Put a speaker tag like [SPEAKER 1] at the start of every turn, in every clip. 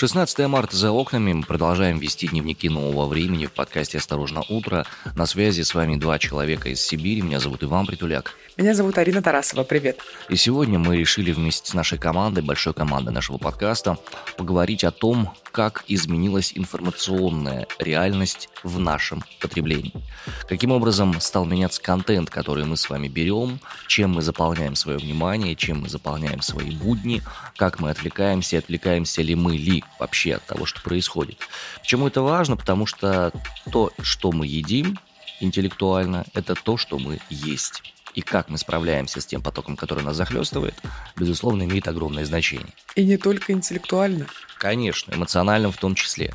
[SPEAKER 1] 16 марта за окнами. Мы продолжаем вести дневники нового времени в подкасте «Осторожно, утро». На связи с вами два человека из Сибири. Меня зовут Иван Притуляк.
[SPEAKER 2] Меня зовут Арина Тарасова. Привет.
[SPEAKER 1] И сегодня мы решили вместе с нашей командой, большой командой нашего подкаста, поговорить о том, как изменилась информационная реальность в нашем потреблении. Каким образом стал меняться контент, который мы с вами берем, чем мы заполняем свое внимание, чем мы заполняем свои будни, как мы отвлекаемся, отвлекаемся ли мы ли вообще от того, что происходит. Почему это важно? Потому что то, что мы едим интеллектуально, это то, что мы есть. И как мы справляемся с тем потоком, который нас захлестывает, безусловно, имеет огромное значение.
[SPEAKER 2] И не только интеллектуально.
[SPEAKER 1] Конечно, эмоционально в том числе.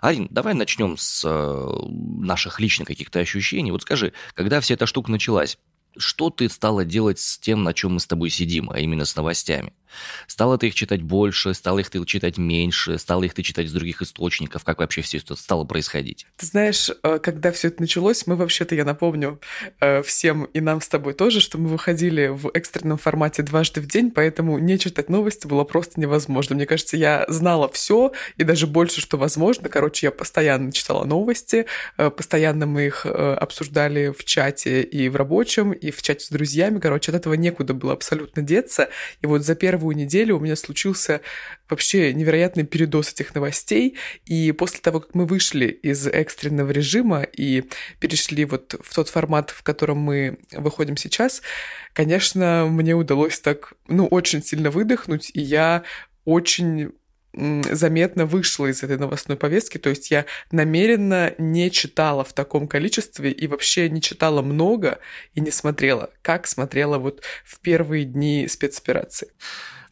[SPEAKER 1] Арин, давай начнем с э, наших личных каких-то ощущений. Вот скажи, когда вся эта штука началась, что ты стала делать с тем, на чем мы с тобой сидим, а именно с новостями? Стало ты их читать больше, стало их ты читать меньше, стало их ты читать из других источников? Как вообще все это стало происходить?
[SPEAKER 2] Ты знаешь, э, когда все это началось, мы вообще-то, я напомню э, всем и нам с тобой тоже, что мы выходили в экстренном формате дважды в день, поэтому не читать новости было просто невозможно. Мне кажется, я знала все и даже больше, что возможно. Короче, я постоянно читала новости, э, постоянно мы их обсуждали в чате и в рабочем, и в чате с друзьями. Короче, от этого некуда было абсолютно деться. И вот за первый первую неделю у меня случился вообще невероятный передоз этих новостей. И после того, как мы вышли из экстренного режима и перешли вот в тот формат, в котором мы выходим сейчас, конечно, мне удалось так, ну, очень сильно выдохнуть, и я очень заметно вышла из этой новостной повестки, то есть я намеренно не читала в таком количестве и вообще не читала много и не смотрела, как смотрела вот в первые дни спецоперации.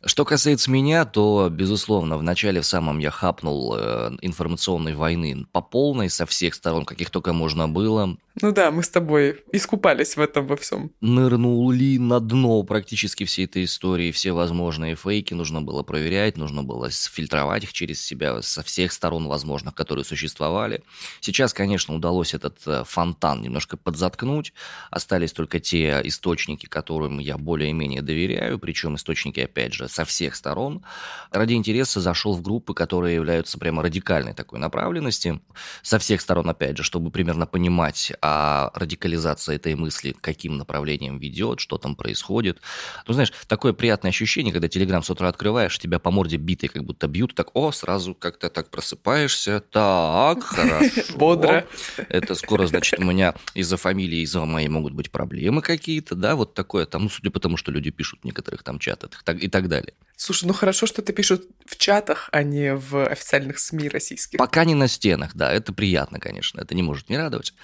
[SPEAKER 1] Что касается меня, то, безусловно, вначале в самом я хапнул э, информационной войны по полной, со всех сторон, каких только можно было.
[SPEAKER 2] Ну да, мы с тобой искупались в этом во всем.
[SPEAKER 1] Нырнули на дно практически всей этой истории. Все возможные фейки нужно было проверять, нужно было фильтровать их через себя со всех сторон возможных, которые существовали. Сейчас, конечно, удалось этот э, фонтан немножко подзаткнуть. Остались только те источники, которым я более-менее доверяю, причем источники, опять же, со всех сторон. Ради интереса зашел в группы, которые являются прямо радикальной такой направленности. Со всех сторон, опять же, чтобы примерно понимать, а радикализация этой мысли каким направлением ведет, что там происходит. Ну, знаешь, такое приятное ощущение, когда Телеграм с утра открываешь, тебя по морде битой как будто бьют, так, о, сразу как-то так просыпаешься, так, хорошо.
[SPEAKER 2] Бодро.
[SPEAKER 1] Это скоро, значит, у меня из-за фамилии, из-за моей могут быть проблемы какие-то, да, вот такое там, ну, судя по тому, что люди пишут в некоторых там чатах и так далее далее.
[SPEAKER 2] Слушай, ну хорошо, что ты пишут в чатах, а не в официальных СМИ российских.
[SPEAKER 1] Пока не на стенах, да, это приятно, конечно, это не может не радовать.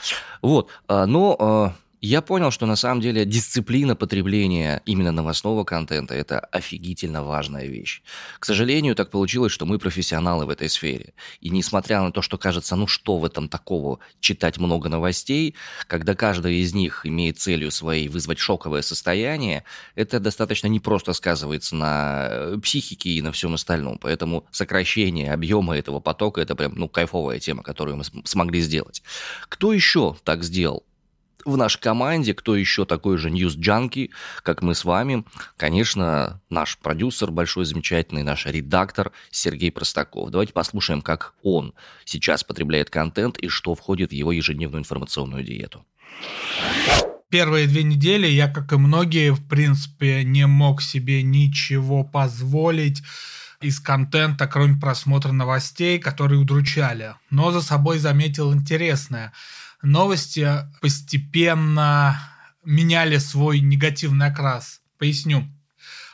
[SPEAKER 1] Вот, а, но а, я понял, что на самом деле дисциплина потребления именно новостного контента – это офигительно важная вещь. К сожалению, так получилось, что мы профессионалы в этой сфере. И несмотря на то, что кажется, ну что в этом такого читать много новостей, когда каждая из них имеет целью своей вызвать шоковое состояние, это достаточно непросто сказывается на э, психике и на всем остальном. Поэтому сокращение объема этого потока – это прям ну, кайфовая тема, которую мы смогли сделать. Кто еще так сделал? В нашей команде, кто еще такой же ньюс-джанки, как мы с вами, конечно, наш продюсер большой, замечательный, наш редактор Сергей Простаков. Давайте послушаем, как он сейчас потребляет контент и что входит в его ежедневную информационную диету.
[SPEAKER 3] Первые две недели я, как и многие, в принципе, не мог себе ничего позволить из контента, кроме просмотра новостей, которые удручали. Но за собой заметил интересное – новости постепенно меняли свой негативный окрас. Поясню.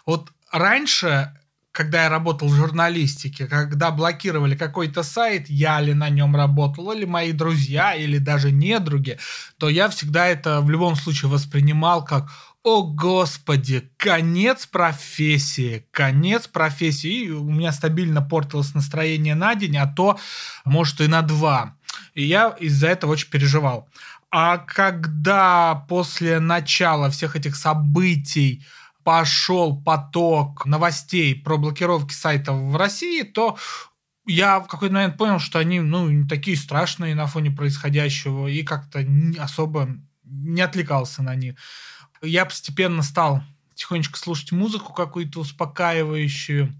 [SPEAKER 3] Вот раньше, когда я работал в журналистике, когда блокировали какой-то сайт, я ли на нем работал, или мои друзья, или даже недруги, то я всегда это в любом случае воспринимал как о господи, конец профессии, конец профессии. И у меня стабильно портилось настроение на день, а то, может, и на два. И я из-за этого очень переживал. А когда после начала всех этих событий пошел поток новостей про блокировки сайтов в России, то я в какой-то момент понял, что они ну, не такие страшные на фоне происходящего и как-то особо не отвлекался на них. Я постепенно стал тихонечко слушать музыку какую-то успокаивающую,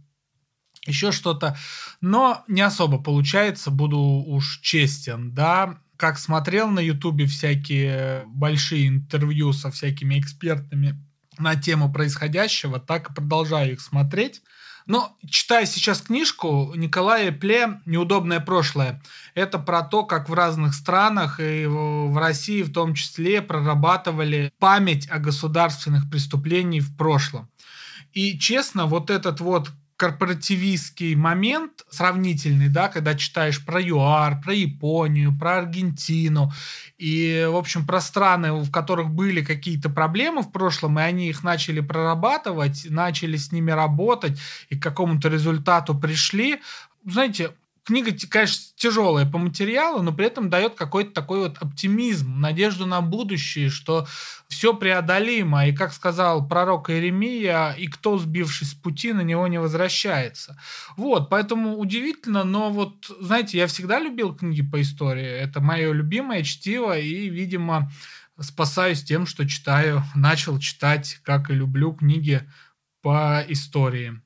[SPEAKER 3] еще что-то. Но не особо получается, буду уж честен, да. Как смотрел на Ютубе всякие большие интервью со всякими экспертами на тему происходящего, так и продолжаю их смотреть. Но читая сейчас книжку Николая Пле «Неудобное прошлое», это про то, как в разных странах и в России в том числе прорабатывали память о государственных преступлениях в прошлом. И честно, вот этот вот корпоративистский момент сравнительный, да, когда читаешь про ЮАР, про Японию, про Аргентину и, в общем, про страны, в которых были какие-то проблемы в прошлом, и они их начали прорабатывать, начали с ними работать и к какому-то результату пришли. Знаете, книга, конечно, тяжелая по материалу, но при этом дает какой-то такой вот оптимизм, надежду на будущее, что все преодолимо. И, как сказал пророк Иеремия, и кто, сбившись с пути, на него не возвращается. Вот, поэтому удивительно, но вот, знаете, я всегда любил книги по истории. Это мое любимое чтиво, и, видимо, спасаюсь тем, что читаю, начал читать, как и люблю, книги по истории.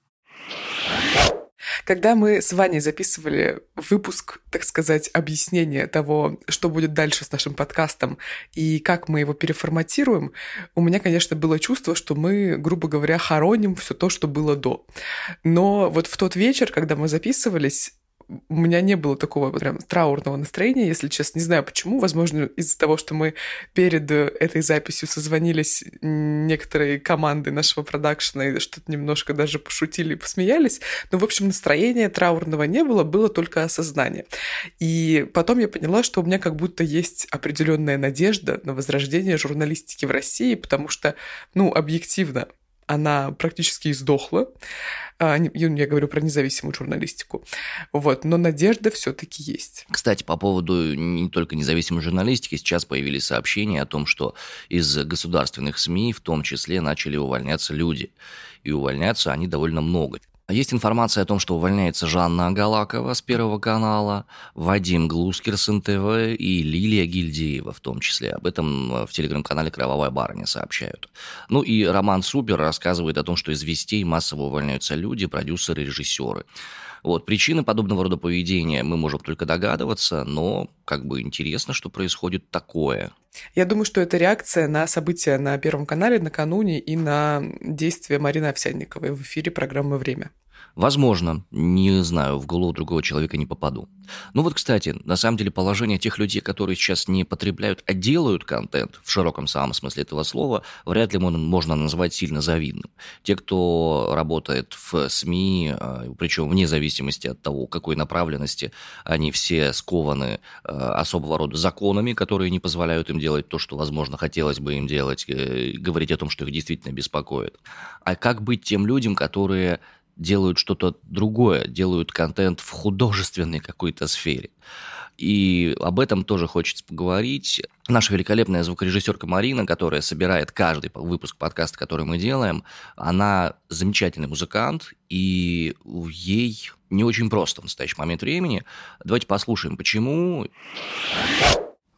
[SPEAKER 2] Когда мы с Ваней записывали выпуск, так сказать, объяснения того, что будет дальше с нашим подкастом и как мы его переформатируем, у меня, конечно, было чувство, что мы, грубо говоря, хороним все то, что было до. Но вот в тот вечер, когда мы записывались, у меня не было такого прям траурного настроения, если честно. Не знаю почему. Возможно, из-за того, что мы перед э, этой записью созвонились некоторые команды нашего продакшена и что-то немножко даже пошутили и посмеялись. Но, в общем, настроения траурного не было, было только осознание. И потом я поняла, что у меня как будто есть определенная надежда на возрождение журналистики в России, потому что, ну, объективно, она практически издохла. А, я говорю про независимую журналистику. Вот, но надежда все-таки есть.
[SPEAKER 1] Кстати, по поводу не только независимой журналистики, сейчас появились сообщения о том, что из государственных СМИ в том числе начали увольняться люди. И увольняться они довольно много. Есть информация о том, что увольняется Жанна Агалакова с Первого канала, Вадим Глускер с НТВ и Лилия Гильдеева в том числе. Об этом э, в телеграм-канале «Кровавая барыня» сообщают. Ну и Роман Супер рассказывает о том, что из вестей массово увольняются люди, продюсеры, режиссеры. Вот, причины подобного рода поведения мы можем только догадываться, но как бы интересно, что происходит такое.
[SPEAKER 2] Я думаю, что это реакция на события на Первом канале накануне и на действия Марины Овсянниковой в эфире программы «Время».
[SPEAKER 1] Возможно, не знаю, в голову другого человека не попаду. Ну вот, кстати, на самом деле положение тех людей, которые сейчас не потребляют, а делают контент, в широком самом смысле этого слова, вряд ли можно назвать сильно завидным. Те, кто работает в СМИ, а, причем вне зависимости от того, какой направленности, они все скованы а, особого рода законами, которые не позволяют им делать то, что, возможно, хотелось бы им делать, э, говорить о том, что их действительно беспокоит. А как быть тем людям, которые делают что-то другое, делают контент в художественной какой-то сфере. И об этом тоже хочется поговорить. Наша великолепная звукорежиссерка Марина, которая собирает каждый выпуск подкаста, который мы делаем, она замечательный музыкант, и ей не очень просто в настоящий момент времени. Давайте послушаем, почему.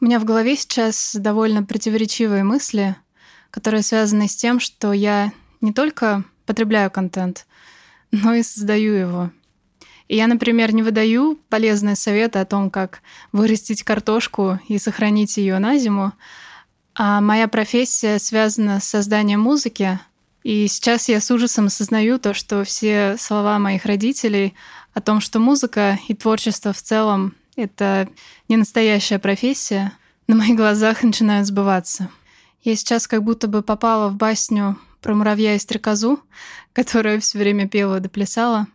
[SPEAKER 4] У меня в голове сейчас довольно противоречивые мысли, которые связаны с тем, что я не только потребляю контент, но и создаю его. И я, например, не выдаю полезные советы о том, как вырастить картошку и сохранить ее на зиму, а моя профессия связана с созданием музыки, и сейчас я с ужасом осознаю то, что все слова моих родителей о том, что музыка и творчество в целом — это не настоящая профессия, на моих глазах начинают сбываться. Я сейчас как будто бы попала в басню про муравья и стрекозу, которая все время пела да плясала.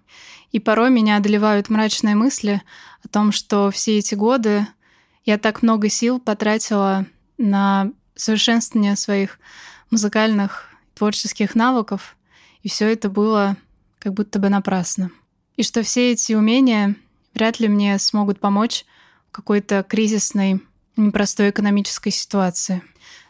[SPEAKER 4] И порой меня одолевают мрачные мысли о том, что все эти годы я так много сил потратила на совершенствование своих музыкальных творческих навыков, и все это было как будто бы напрасно. И что все эти умения вряд ли мне смогут помочь в какой-то кризисной, непростой экономической ситуации.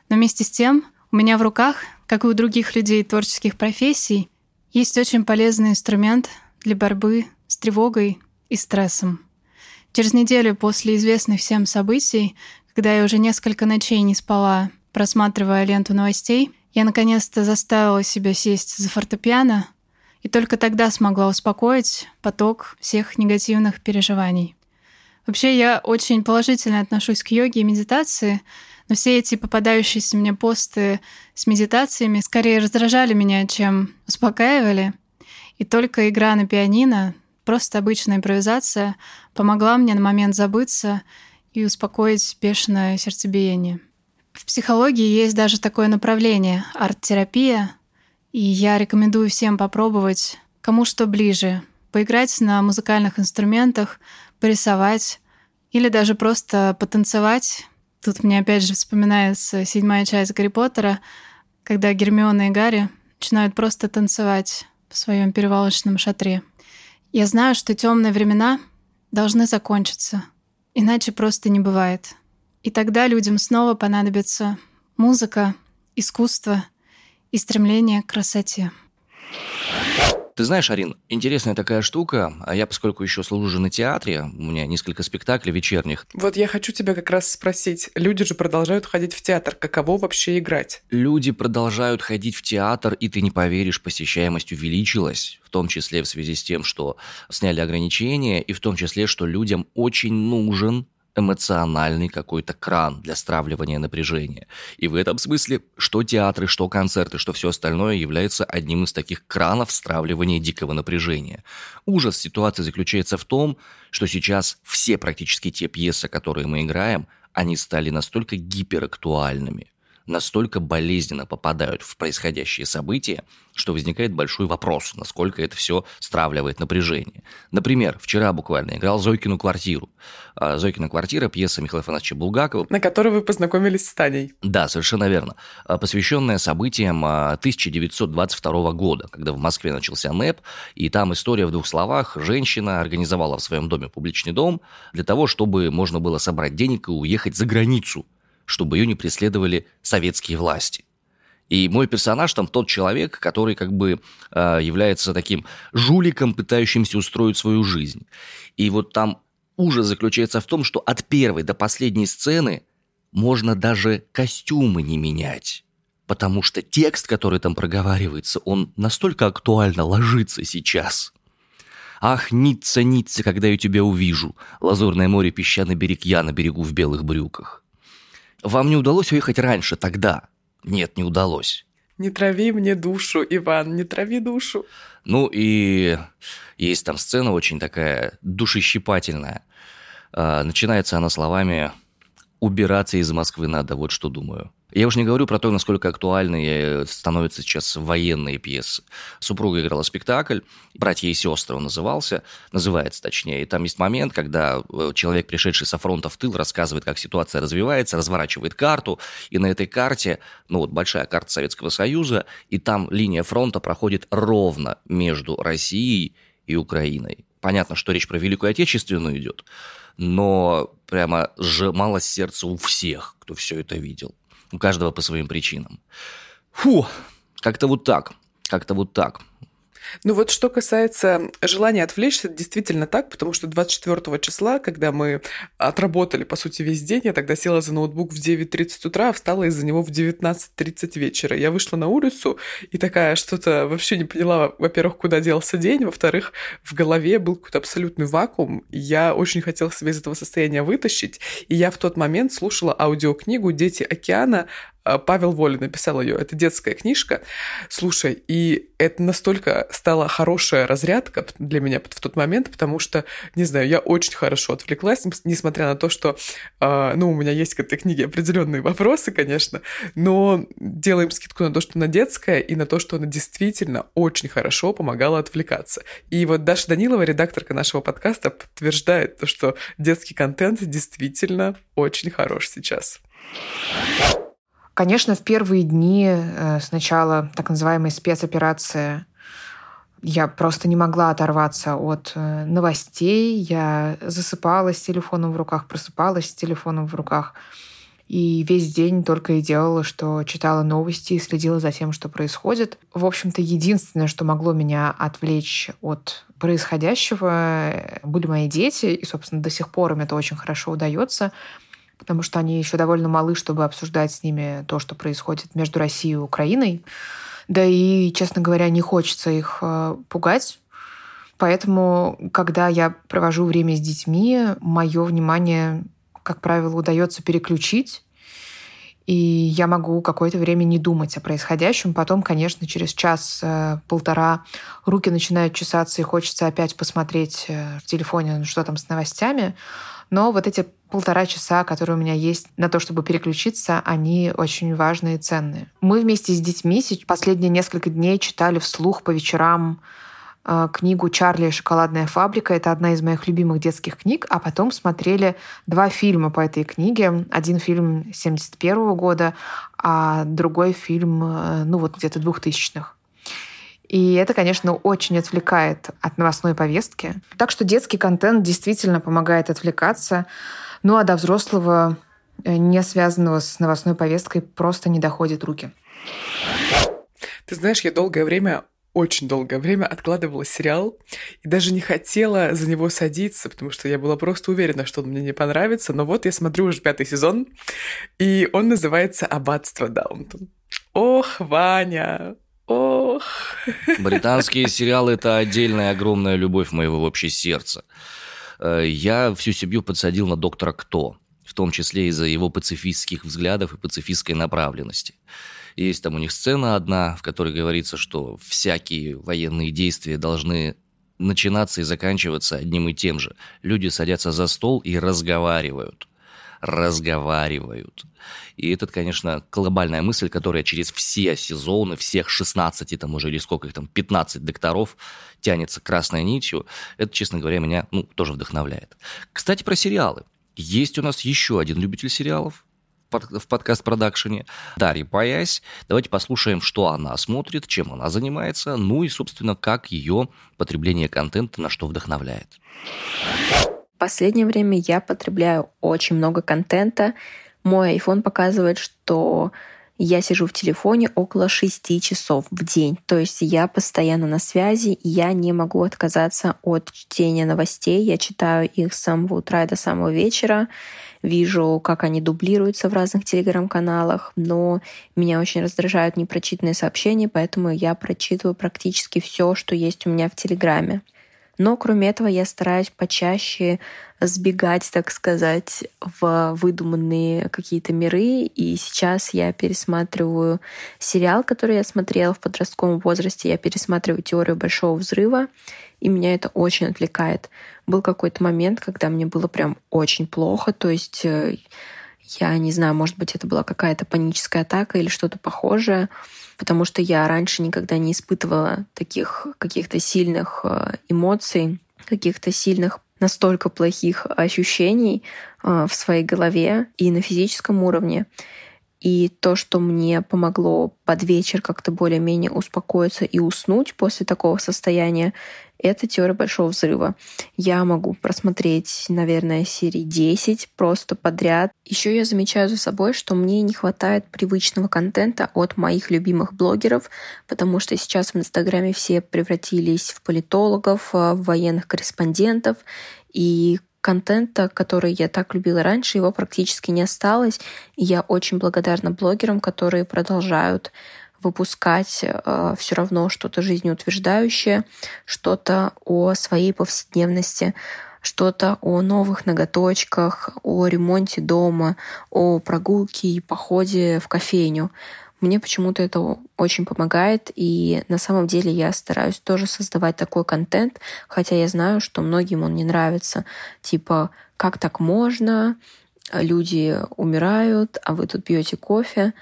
[SPEAKER 4] Но вместе с тем у меня в руках как и у других людей творческих профессий, есть очень полезный инструмент для борьбы с тревогой и стрессом. Через неделю после известных всем событий, когда я уже несколько ночей не спала, просматривая ленту новостей, Я наконец-то заставила себя сесть за фортепиано и только тогда смогла успокоить поток всех негативных переживаний. Вообще, я очень положительно отношусь к йоге и медитации, но все эти попадающиеся мне посты с медитациями скорее раздражали меня, чем успокаивали. И только игра на пианино, просто обычная импровизация, помогла мне на момент забыться и успокоить бешеное сердцебиение. В психологии есть даже такое направление — арт-терапия, и я рекомендую всем попробовать, кому что ближе, поиграть на музыкальных инструментах, порисовать или даже просто потанцевать. Тут мне опять же вспоминается седьмая часть Гарри Поттера, когда Гермиона и Гарри начинают просто танцевать в своем перевалочном шатре. Я знаю, что темные времена должны закончиться, иначе просто не бывает. И тогда людям снова понадобится музыка, искусство и стремление к красоте.
[SPEAKER 1] Ты знаешь, Арин, интересная такая штука. А я, поскольку еще служу на театре, у меня несколько спектаклей вечерних.
[SPEAKER 2] Вот я хочу тебя как раз спросить. Люди же продолжают ходить в театр. Каково вообще играть?
[SPEAKER 1] Люди продолжают ходить в театр, и ты не поверишь, посещаемость увеличилась. В том числе в связи с тем, что сняли ограничения, и в том числе, что людям очень нужен эмоциональный какой-то кран для стравливания напряжения. И в этом смысле что театры, что концерты, что все остальное является одним из таких кранов стравливания дикого напряжения. Ужас ситуации заключается в том, что сейчас все практически те пьесы, которые мы играем, они стали настолько гиперактуальными, настолько болезненно попадают в происходящие события, что возникает большой вопрос, насколько это все стравливает напряжение. Например, вчера буквально играл «Зойкину квартиру». А, «Зойкина квартира» – пьеса Михаила Афанасьевича Булгакова.
[SPEAKER 2] На которой вы познакомились с Таней.
[SPEAKER 1] Да, совершенно верно. А, посвященная событиям 1922 а, года, когда в Москве начался НЭП, и там история в двух словах. Женщина организовала в своем доме публичный дом для того, чтобы можно было собрать денег и уехать за границу – чтобы ее не преследовали советские власти. И мой персонаж там тот человек, который как бы э, является таким жуликом, пытающимся устроить свою жизнь. И вот там ужас заключается в том, что от первой до последней сцены можно даже костюмы не менять. Потому что текст, который там проговаривается, он настолько актуально ложится сейчас. Ах, Ницца, Ницца, когда я тебя увижу, лазурное море, песчаный берег, я на берегу в белых брюках. Вам не удалось уехать раньше, тогда? Нет, не удалось.
[SPEAKER 2] Не трави мне душу, Иван, не трави душу.
[SPEAKER 1] Ну и есть там сцена очень такая душещипательная. А, начинается она словами «убираться из Москвы надо», вот что думаю. Я уж не говорю про то, насколько актуальны становятся сейчас военные пьесы. Супруга играла спектакль, «Братья и сестры» он назывался, называется точнее. И там есть момент, когда э, человек, пришедший со фронта в тыл, рассказывает, как ситуация развивается, разворачивает карту, и на этой карте, ну вот большая карта Советского Союза, и там линия фронта проходит ровно между Россией и Украиной. Понятно, что речь про Великую Отечественную идет, но прямо сжимало сердце у всех, кто все это видел. У каждого по своим причинам. Фу, как-то вот так. Как-то вот так.
[SPEAKER 2] Ну вот что касается желания отвлечься, это действительно так, потому что 24 числа, когда мы отработали, по сути, весь день, я тогда села за ноутбук в 9.30 утра, а встала из-за него в 19.30 вечера. Я вышла на улицу и такая что-то вообще не поняла, во-первых, куда делся день, во-вторых, в голове был какой-то абсолютный вакуум, я очень хотела себя из этого состояния вытащить, и я в тот момент слушала аудиокнигу «Дети океана» Павел Воля написал ее. Это детская книжка. Слушай, и это настолько стала хорошая разрядка для меня в тот момент, потому что, не знаю, я очень хорошо отвлеклась, несмотря на то, что, э, ну, у меня есть к этой книге определенные вопросы, конечно, но делаем скидку на то, что она детская, и на то, что она действительно очень хорошо помогала отвлекаться. И вот Даша Данилова, редакторка нашего подкаста, подтверждает то, что детский контент действительно очень хорош сейчас.
[SPEAKER 5] Конечно, в первые дни э, сначала так называемой спецоперации я просто не могла оторваться от э, новостей. Я засыпала с телефоном в руках, просыпалась с телефоном в руках. И весь день только и делала, что читала новости и следила за тем, что происходит. В общем-то, единственное, что могло меня отвлечь от происходящего, были мои дети. И, собственно, до сих пор им это очень хорошо удается. Потому что они еще довольно малы, чтобы обсуждать с ними то, что происходит между Россией и Украиной. Да и, честно говоря, не хочется их э, пугать. Поэтому, когда я провожу время с детьми, мое внимание, как правило, удается переключить. И я могу какое-то время не думать о происходящем. Потом, конечно, через час-полтора э, руки начинают чесаться, и хочется опять посмотреть э, в телефоне, что там с новостями. Но вот эти полтора часа, которые у меня есть на то, чтобы переключиться, они очень важные и ценные. Мы вместе с детьми последние несколько дней читали вслух по вечерам э, книгу «Чарли и шоколадная фабрика». Это одна из моих любимых детских книг. А потом смотрели два фильма по этой книге. Один фильм 71 года, а другой фильм, э, ну вот где-то 2000-х. И это, конечно, очень отвлекает от новостной повестки. Так что детский контент действительно помогает отвлекаться. Ну а до взрослого, э, не связанного с новостной повесткой, просто не доходят руки.
[SPEAKER 2] Ты знаешь, я долгое время очень долгое время откладывала сериал и даже не хотела за него садиться, потому что я была просто уверена, что он мне не понравится. Но вот я смотрю уже пятый сезон, и он называется «Аббатство Даунтон». Ох, Ваня, ох.
[SPEAKER 1] Британские сериалы – это отдельная огромная любовь моего вообще сердца. Э, я всю семью подсадил на «Доктора Кто», в том числе из-за его пацифистских взглядов и пацифистской направленности. Есть там у них сцена одна, в которой говорится, что всякие военные действия должны начинаться и заканчиваться одним и тем же. Люди садятся за стол и разговаривают. Разговаривают. И это, конечно, глобальная мысль, которая через все сезоны, всех 16 там уже, или сколько их там, 15 докторов тянется красной нитью. Это, честно говоря, меня ну, тоже вдохновляет. Кстати, про сериалы. Есть у нас еще один любитель сериалов, в подкаст-продакшене. Дарья Паясь. Давайте послушаем, что она смотрит, чем она занимается, ну и, собственно, как ее потребление контента на что вдохновляет.
[SPEAKER 6] В последнее время я потребляю очень много контента. Мой iPhone показывает, что я сижу в телефоне около 6 часов в день. То есть я постоянно на связи, и я не могу отказаться от чтения новостей. Я читаю их с самого утра и до самого вечера вижу, как они дублируются в разных телеграм-каналах, но меня очень раздражают непрочитанные сообщения, поэтому я прочитываю практически все, что есть у меня в Телеграме. Но кроме этого я стараюсь почаще сбегать, так сказать, в выдуманные какие-то миры. И сейчас я пересматриваю сериал, который я смотрела в подростковом возрасте. Я пересматриваю теорию большого взрыва, и меня это очень отвлекает. Был какой-то момент, когда мне было прям очень плохо, то есть э, я не знаю, может быть, это была какая-то паническая атака или что-то похожее, потому что я раньше никогда не испытывала таких каких-то сильных э, эмоций, каких-то сильных настолько плохих ощущений э, в своей голове и на физическом уровне. И то, что мне помогло под вечер как-то более-менее успокоиться и уснуть после такого состояния, это теория большого взрыва. Я могу просмотреть, наверное, серии 10 просто подряд. Еще я замечаю за собой, что мне не хватает привычного контента от моих любимых блогеров, потому что сейчас в Инстаграме все превратились в политологов, в военных корреспондентов, и контента, который я так любила раньше, его практически не осталось. И я очень благодарна блогерам, которые продолжают выпускать э, все равно что-то жизнеутверждающее, что-то о своей повседневности, что-то о новых ноготочках, о ремонте дома, о прогулке и походе в кофейню. Мне почему-то это очень помогает, и на самом деле я стараюсь тоже создавать такой контент, хотя я знаю, что многим он не нравится. Типа, как так можно? Люди умирают, а вы тут пьете кофе.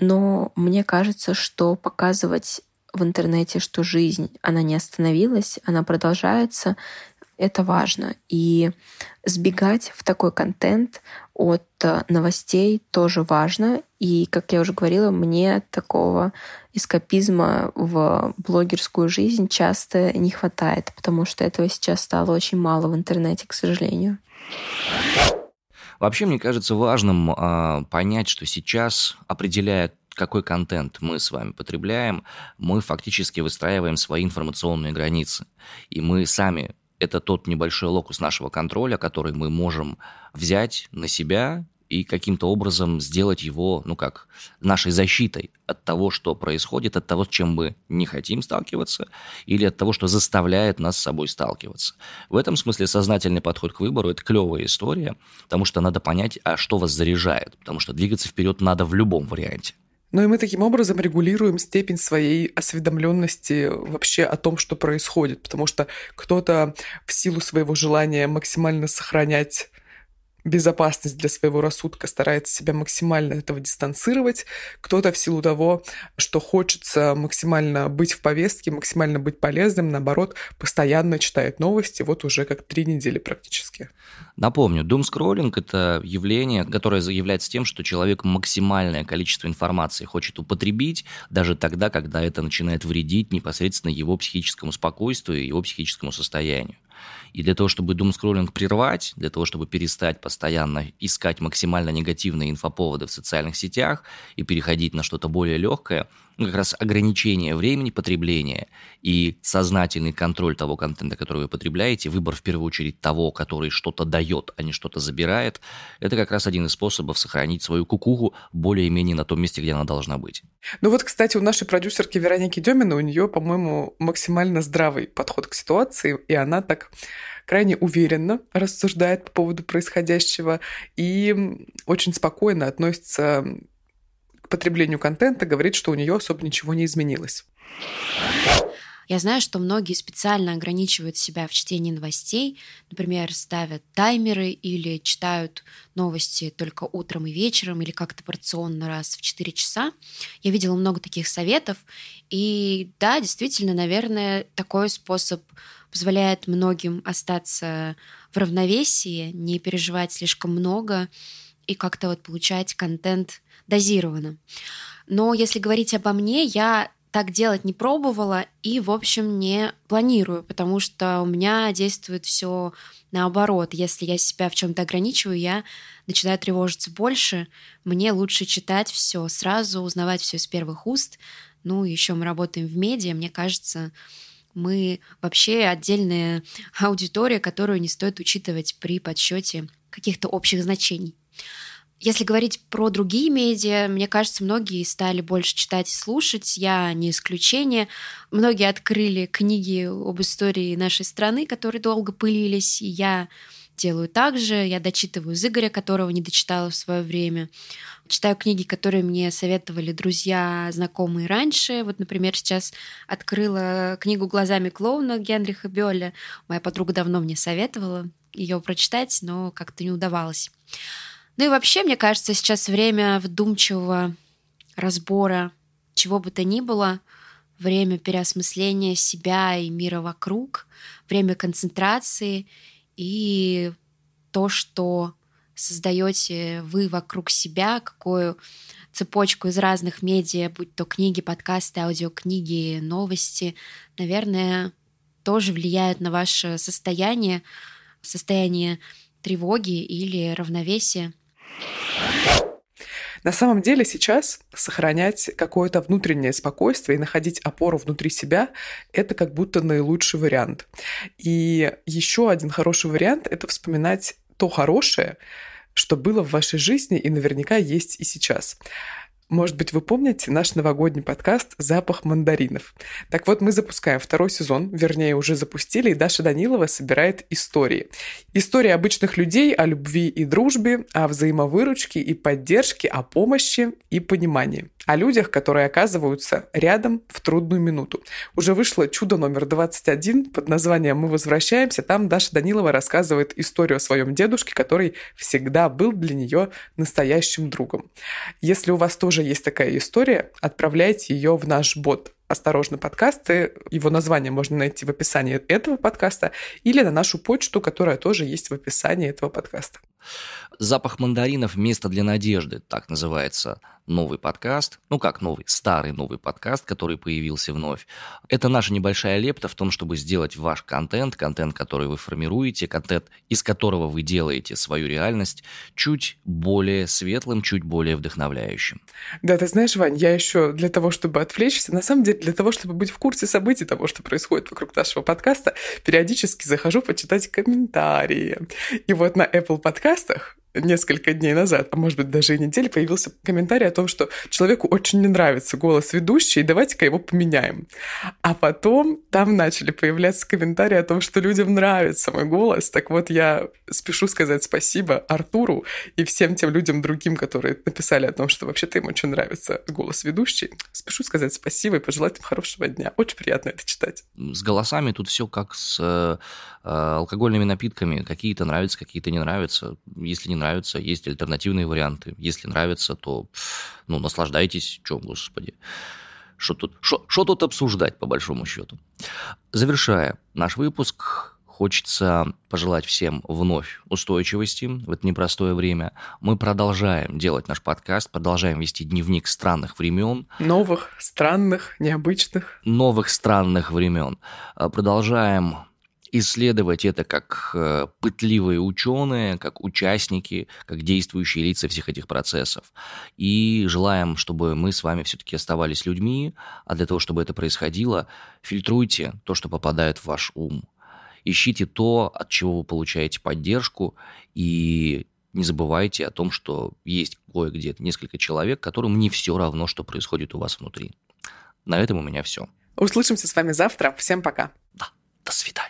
[SPEAKER 6] Но мне кажется, что показывать в интернете, что жизнь, она не остановилась, она продолжается, это важно. И сбегать в такой контент от э, новостей тоже важно. И, как я уже говорила, мне такого эскапизма в блогерскую жизнь часто не хватает, потому что этого сейчас стало очень мало в интернете, к сожалению.
[SPEAKER 1] Вообще, мне кажется важным э, понять, что сейчас, определяя какой контент мы с вами потребляем, мы фактически выстраиваем свои информационные границы. И мы сами это тот небольшой локус нашего контроля, который мы можем взять на себя и каким-то образом сделать его, ну как, нашей защитой от того, что происходит, от того, с чем мы не хотим сталкиваться, или от того, что заставляет нас с собой сталкиваться. В этом смысле сознательный подход к выбору – это клевая история, потому что надо понять, а что вас заряжает, потому что двигаться вперед надо в любом варианте.
[SPEAKER 2] Ну и мы таким образом регулируем степень своей осведомленности вообще о том, что происходит, потому что кто-то в силу своего желания максимально сохранять безопасность для своего рассудка, старается себя максимально этого дистанцировать. Кто-то в силу того, что хочется максимально быть в повестке, максимально быть полезным, наоборот, постоянно читает новости, вот уже как три недели практически.
[SPEAKER 1] Напомню, doom-скроллинг – это явление, которое заявляется тем, что человек максимальное количество информации хочет употребить, даже тогда, когда это начинает вредить непосредственно его психическому спокойствию и его психическому состоянию. И для того, чтобы думскроллинг прервать, для того, чтобы перестать постоянно искать максимально негативные инфоповоды в социальных сетях и переходить на что-то более легкое, ну, как раз ограничение времени потребления и сознательный контроль того контента, который вы потребляете, выбор в первую очередь того, который что-то дает, а не что-то забирает, это как раз один из способов сохранить свою кукуху более-менее на том месте, где она должна быть.
[SPEAKER 2] Ну вот, кстати, у нашей продюсерки Вероники Демина, у нее, по-моему, максимально здравый подход к ситуации, и она так крайне уверенно рассуждает по поводу происходящего и очень спокойно относится потреблению контента, говорит, что у нее особо ничего не изменилось.
[SPEAKER 7] Я знаю, что многие специально ограничивают себя в чтении новостей, например, ставят таймеры или читают новости только утром и вечером или как-то порционно раз в 4 часа. Я видела много таких советов, и да, действительно, наверное, такой способ позволяет многим остаться в равновесии, не переживать слишком много и как-то вот получать контент дозированно. Но если говорить обо мне, я так делать не пробовала и, в общем, не планирую, потому что у меня действует все наоборот. Если я себя в чем-то ограничиваю, я начинаю тревожиться больше. Мне лучше читать все сразу, узнавать все с первых уст. Ну, еще мы работаем в медиа, мне кажется, мы вообще отдельная аудитория, которую не стоит учитывать при подсчете каких-то общих значений. Если говорить про другие медиа, мне кажется, многие стали больше читать и слушать. Я не исключение. Многие открыли книги об истории нашей страны, которые долго пылились. И я делаю так же. Я дочитываю из Игоря, которого не дочитала в свое время. Читаю книги, которые мне советовали друзья, знакомые раньше. Вот, например, сейчас открыла книгу «Глазами клоуна» Генриха Бёля. Моя подруга давно мне советовала ее прочитать, но как-то не удавалось. Ну и вообще, мне кажется, сейчас время вдумчивого разбора чего бы то ни было, время переосмысления себя и мира вокруг, время концентрации и то, что создаете вы вокруг себя, какую цепочку из разных медиа, будь то книги, подкасты, аудиокниги, новости, наверное, тоже влияют на ваше состояние, состояние тревоги или равновесия.
[SPEAKER 2] На самом деле сейчас сохранять какое-то внутреннее спокойствие и находить опору внутри себя – это как будто наилучший вариант. И еще один хороший вариант – это вспоминать то хорошее, что было в вашей жизни и наверняка есть и сейчас. Может быть, вы помните наш новогодний подкаст «Запах мандаринов». Так вот, мы запускаем второй сезон, вернее, уже запустили, и Даша Данилова собирает истории. Истории обычных людей о любви и дружбе, о взаимовыручке и поддержке, о помощи и понимании о людях, которые оказываются рядом в трудную минуту. Уже вышло чудо номер 21 под названием «Мы возвращаемся». Там Даша Данилова рассказывает историю о своем дедушке, который всегда был для нее настоящим другом. Если у вас тоже есть такая история, отправляйте ее в наш бот «Осторожно, подкасты». Его название можно найти в описании этого подкаста или на нашу почту, которая тоже есть в описании этого подкаста.
[SPEAKER 1] «Запах мандаринов. Место для надежды» так называется новый подкаст, ну как новый, старый новый подкаст, который появился вновь. Это наша небольшая лепта в том, чтобы сделать ваш контент, контент, который вы формируете, контент, из которого вы делаете свою реальность, чуть более светлым, чуть более вдохновляющим.
[SPEAKER 2] Да, ты знаешь, Вань, я еще для того, чтобы отвлечься, на самом деле для того, чтобы быть в курсе событий того, что происходит вокруг нашего подкаста, периодически захожу почитать комментарии. И вот на Apple подкастах несколько дней назад, а может быть даже и недели, появился комментарий о том, что человеку очень не нравится голос ведущей, давайте-ка его поменяем. А потом там начали появляться комментарии о том, что людям нравится мой голос. Так вот, я спешу сказать спасибо Артуру и всем тем людям другим, которые написали о том, что вообще-то им очень нравится голос ведущей. Спешу сказать спасибо и пожелать им хорошего дня. Очень приятно это читать.
[SPEAKER 1] С голосами тут все как с э, алкогольными напитками. Какие-то нравятся, какие-то не нравятся. Если не нравится, есть альтернативные варианты. Если нравится, то ну, наслаждайтесь. Чем, господи. Что тут, что, что тут обсуждать, по большому счету? Завершая наш выпуск, хочется пожелать всем вновь устойчивости в это непростое время. Мы продолжаем делать наш подкаст, продолжаем вести дневник странных времен.
[SPEAKER 2] Новых, странных, необычных.
[SPEAKER 1] Новых странных времен. Продолжаем исследовать это как э, пытливые ученые, как участники, как действующие лица всех этих процессов. И желаем, чтобы мы с вами все-таки оставались людьми, а для того, чтобы это происходило, фильтруйте то, что попадает в ваш ум. Ищите то, от чего вы получаете поддержку, и не забывайте о том, что есть кое-где несколько человек, которым не все равно, что происходит у вас внутри. На этом у меня все.
[SPEAKER 2] Услышимся с вами завтра. Всем пока.
[SPEAKER 1] Да, до свидания.